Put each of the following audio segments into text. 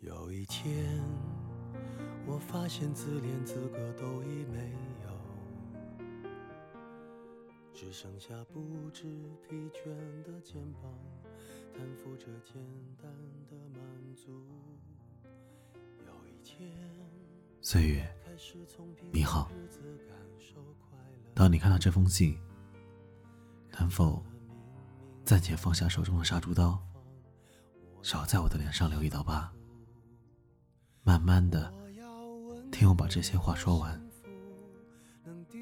有一天，我发现自怜资格都已没有，只剩下不知疲倦的肩膀，担负着简单的满足。有一天，岁月，你好。当你看到这封信，能否暂且放下手中的杀猪刀，少在我的脸上留一道疤？慢慢的，听我把这些话说完。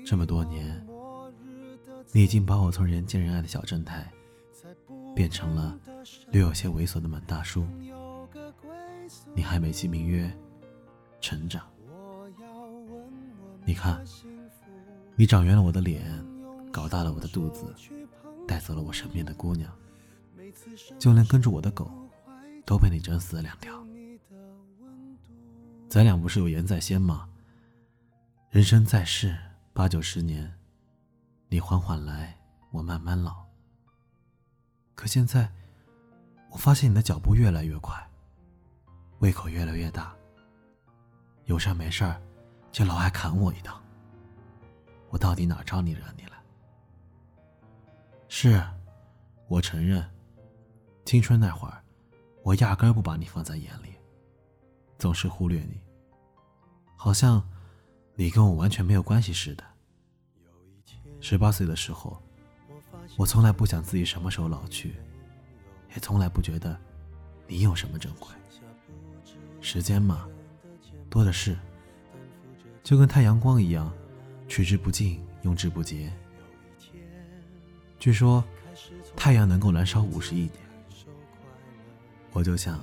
这么多年，你已经把我从人见人爱的小正太，变成了略有些猥琐的满大叔。你还美其名曰成长。你看，你长圆了我的脸，搞大了我的肚子，带走了我身边的姑娘，就连跟着我的狗，都被你整死了两条。咱俩不是有言在先吗？人生在世八九十年，你缓缓来，我慢慢老。可现在，我发现你的脚步越来越快，胃口越来越大，有事没事儿就老爱砍我一刀。我到底哪招你惹你了？是，我承认，青春那会儿，我压根不把你放在眼里，总是忽略你，好像你跟我完全没有关系似的。十八岁的时候，我从来不想自己什么时候老去，也从来不觉得你有什么珍贵。时间嘛，多的是，就跟太阳光一样，取之不尽，用之不竭。据说，太阳能够燃烧五十亿年，我就想，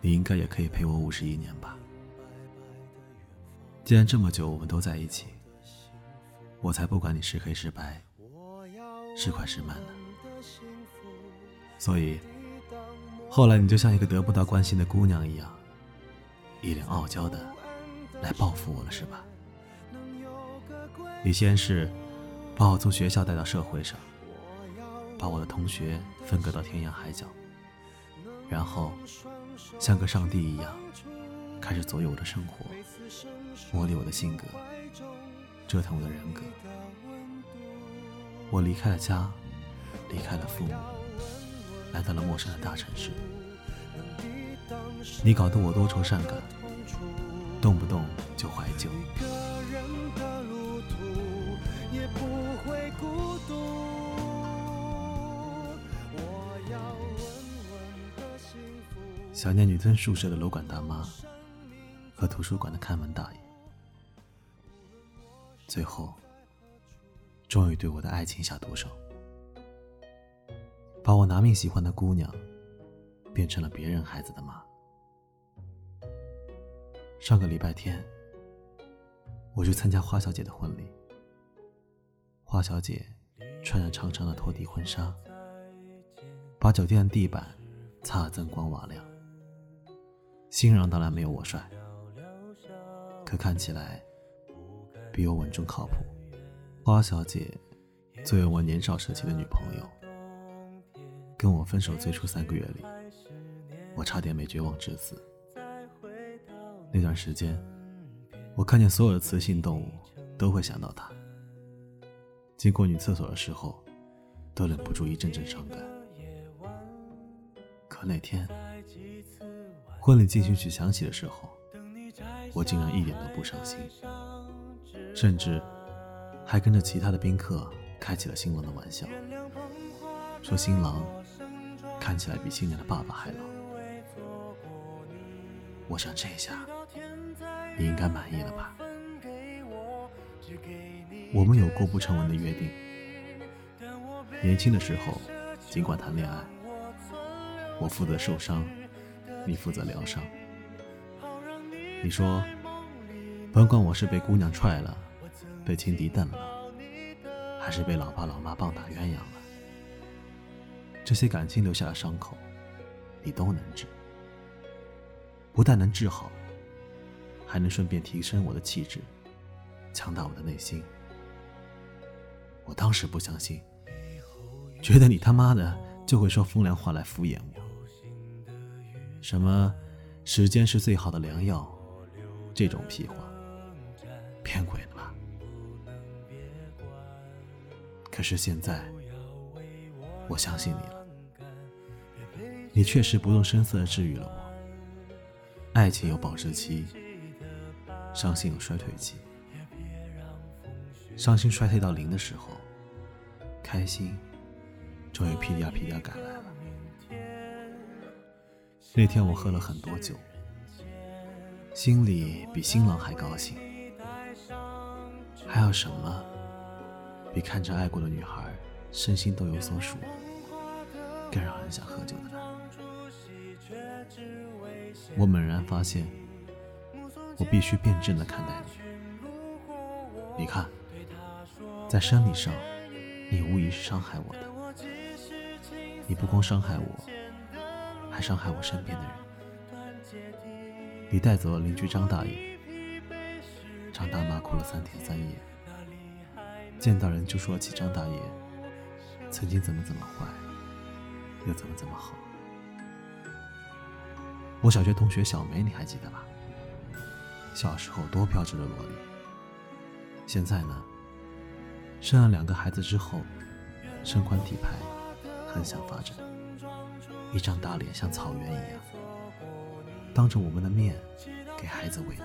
你应该也可以陪我五十亿年吧。既然这么久我们都在一起，我才不管你是黑是白，是快是慢呢。所以，后来你就像一个得不到关心的姑娘一样，一脸傲娇的来报复我了，是吧？你先是把我从学校带到社会上，把我的同学分割到天涯海角，然后像个上帝一样开始左右我的生活，磨砺我的性格，折腾我的人格。我离开了家，离开了父母，来到了陌生的大城市。你搞得我多愁善感，动不动就怀旧。想念女生宿舍的楼管大妈和图书馆的看门大爷，最后，终于对我的爱情下毒手，把我拿命喜欢的姑娘，变成了别人孩子的妈。上个礼拜天，我去参加花小姐的婚礼。花小姐穿着长长的拖地婚纱，把酒店的地板擦得锃光瓦亮。新郎当然没有我帅，可看起来比我稳重靠谱。花小姐作为我年少时期的女朋友，跟我分手最初三个月里，我差点没绝望致死。那段时间，我看见所有的雌性动物都会想到她。经过女厕所的时候，都忍不住一阵阵伤感。可那天，婚礼进行曲响起的时候，我竟然一点都不伤心，甚至还跟着其他的宾客开起了新郎的玩笑，说新郎看起来比新娘的爸爸还老。我想这下你应该满意了吧？我们有过不成文的约定，年轻的时候尽管谈恋爱，我负责受伤，你负责疗伤。你说，甭管我是被姑娘踹了，被情敌瞪了，还是被老爸老妈棒打鸳鸯了，这些感情留下的伤口，你都能治。不但能治好，还能顺便提升我的气质，强大我的内心。我当时不相信，觉得你他妈的就会说风凉话来敷衍我。什么时间是最好的良药，这种屁话，骗鬼呢吧？可是现在，我相信你了，你确实不动声色的治愈了我。爱情有保质期，伤心有衰退期。伤心衰退到零的时候，开心终于屁颠屁颠赶来了。那天我喝了很多酒，心里比新郎还高兴。还有什么比看着爱过的女孩身心都有所属，更让人想喝酒的呢？我猛然发现，我必须辩证的看待你。你看。在生理上，你无疑是伤害我的。你不光伤害我，还伤害我身边的人。你带走了邻居张大爷，张大妈哭了三天三夜，见到人就说起张大爷曾经怎么怎么坏，又怎么怎么好。我小学同学小梅，你还记得吧？小时候多标致的萝莉，现在呢？生了两个孩子之后，身宽体胖，很想发展，一张大脸像草原一样，当着我们的面给孩子喂奶。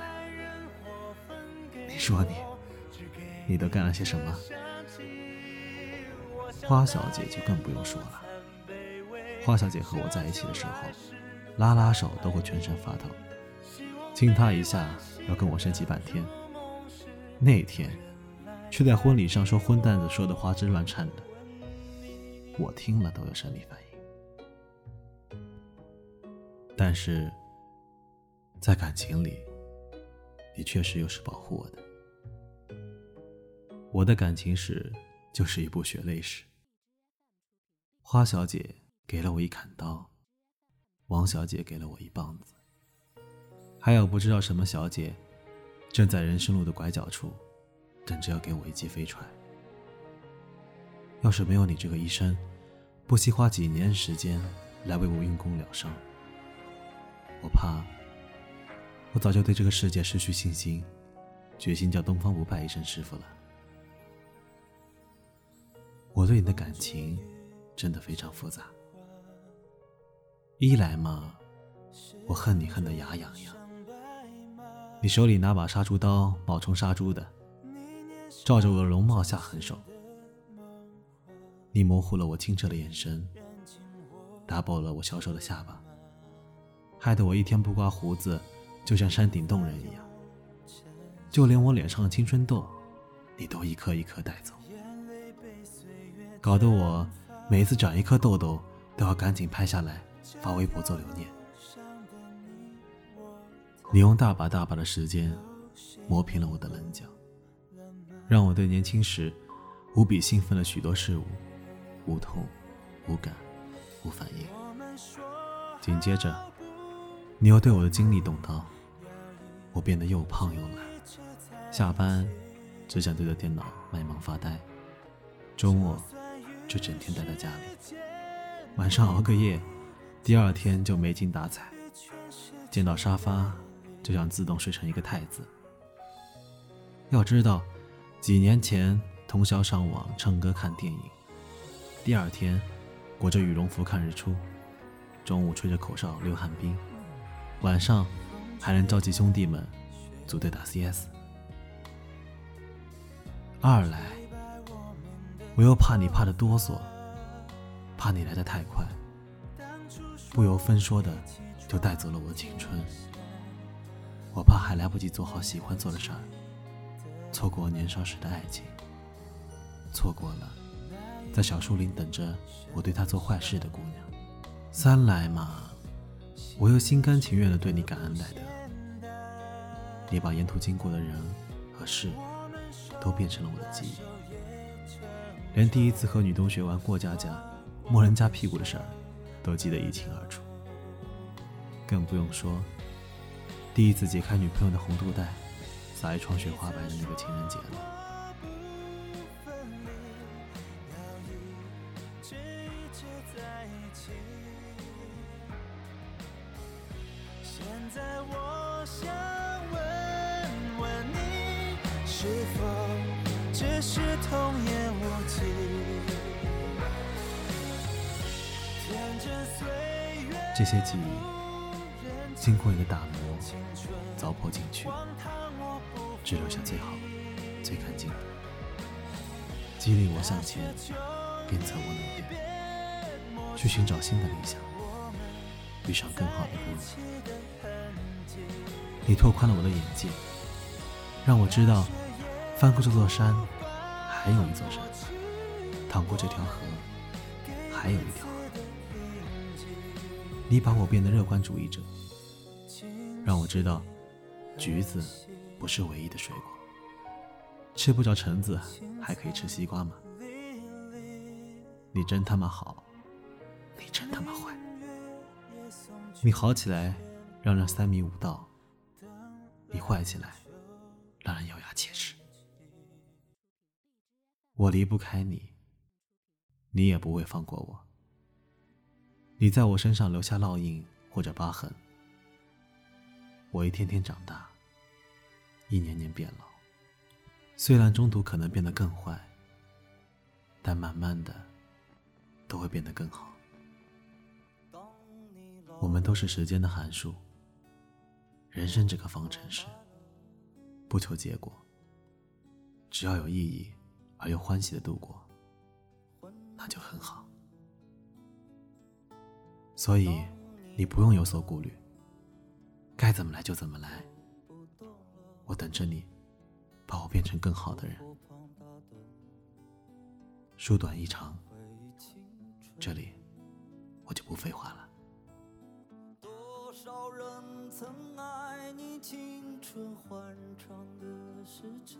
你说你，你都干了些什么？花小姐就更不用说了。花小姐和我在一起的时候，拉拉手都会全身发抖，亲她一下要跟我生气半天。那天。却在婚礼上说荤蛋子说的花枝乱颤的，我听了都有生理反应。但是，在感情里，你确实又是保护我的。我的感情史就是一部血泪史。花小姐给了我一砍刀，王小姐给了我一棒子，还有不知道什么小姐，正在人生路的拐角处。等着要给我一记飞踹。要是没有你这个医生，不惜花几年时间来为我运功疗伤，我怕我早就对这个世界失去信心，决心叫东方不败一声师傅了。我对你的感情真的非常复杂。一来嘛，我恨你恨得牙痒痒，你手里拿把杀猪刀冒充杀猪的。照着我的容貌下狠手，你模糊了我清澈的眼神，打薄了我消瘦的下巴，害得我一天不刮胡子，就像山顶洞人一样。就连我脸上的青春痘，你都一颗一颗带走，搞得我每次长一颗痘痘，都要赶紧拍下来发微博做留念。你用大把大把的时间磨平了我的棱角。让我对年轻时无比兴奋的许多事物无痛、无感、无反应。紧接着，你又对我的精力动刀，我变得又胖又懒，下班只想对着电脑卖萌发呆，周末就整天待在家里，晚上熬个夜，第二天就没精打采，见到沙发就想自动睡成一个太子。要知道。几年前通宵上网唱歌看电影，第二天裹着羽绒服看日出，中午吹着口哨溜旱冰，晚上还能召集兄弟们组队打 CS。二来，我又怕你怕的哆嗦，怕你来的太快，不由分说的就带走了我的青春，我怕还来不及做好喜欢做的事儿。错过年少时的爱情，错过了在小树林等着我对他做坏事的姑娘。三来嘛，我又心甘情愿的对你感恩戴德。你把沿途经过的人和事都变成了我的记忆，连第一次和女同学玩过家家、摸人家屁股的事儿都记得一清二楚。更不用说第一次解开女朋友的红肚带。撒一床雪花白的那个情人节了。现在我想，是否只是童言无忌？这些记忆经过一个打磨，糟粕进去，只留下最好、最干净的，激励我向前，鞭策我努力，去寻找新的理想，遇上更好的路。你拓宽了我的眼界，让我知道，翻过这座山，还有一座山；淌过这条河，还有一条河。你把我变得乐观主义者，让我知道，橘子不是唯一的水果。吃不着橙子，还可以吃西瓜吗？你真他妈好，你真他妈坏。你好起来，让人三迷五道。你坏起来，让人咬牙切齿。我离不开你，你也不会放过我。你在我身上留下烙印或者疤痕，我一天天长大，一年年变老。虽然中途可能变得更坏，但慢慢的都会变得更好。我们都是时间的函数。人生这个方程式，不求结果，只要有意义而又欢喜的度过，那就很好。所以，你不用有所顾虑，该怎么来就怎么来。我等着你，把我变成更好的人。书短意长，这里我就不废话了。多少人曾爱你青春欢畅的时辰，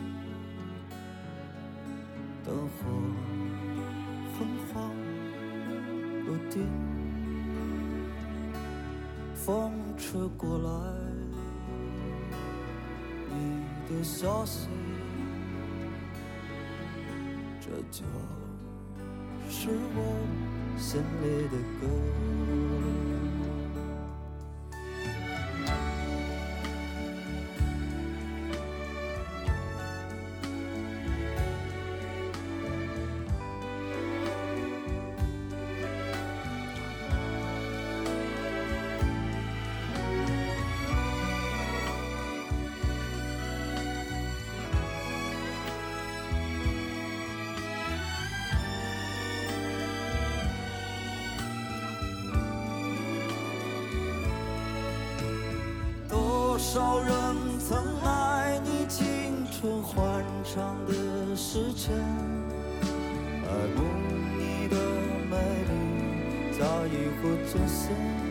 风吹过来，你的消息，这就是我心里的歌。多少人曾爱你青春欢畅的时辰，爱慕你的美丽，在意或真心。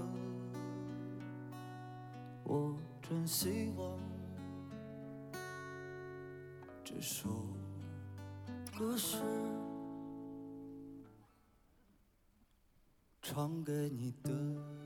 我真希望这首歌是唱给你的。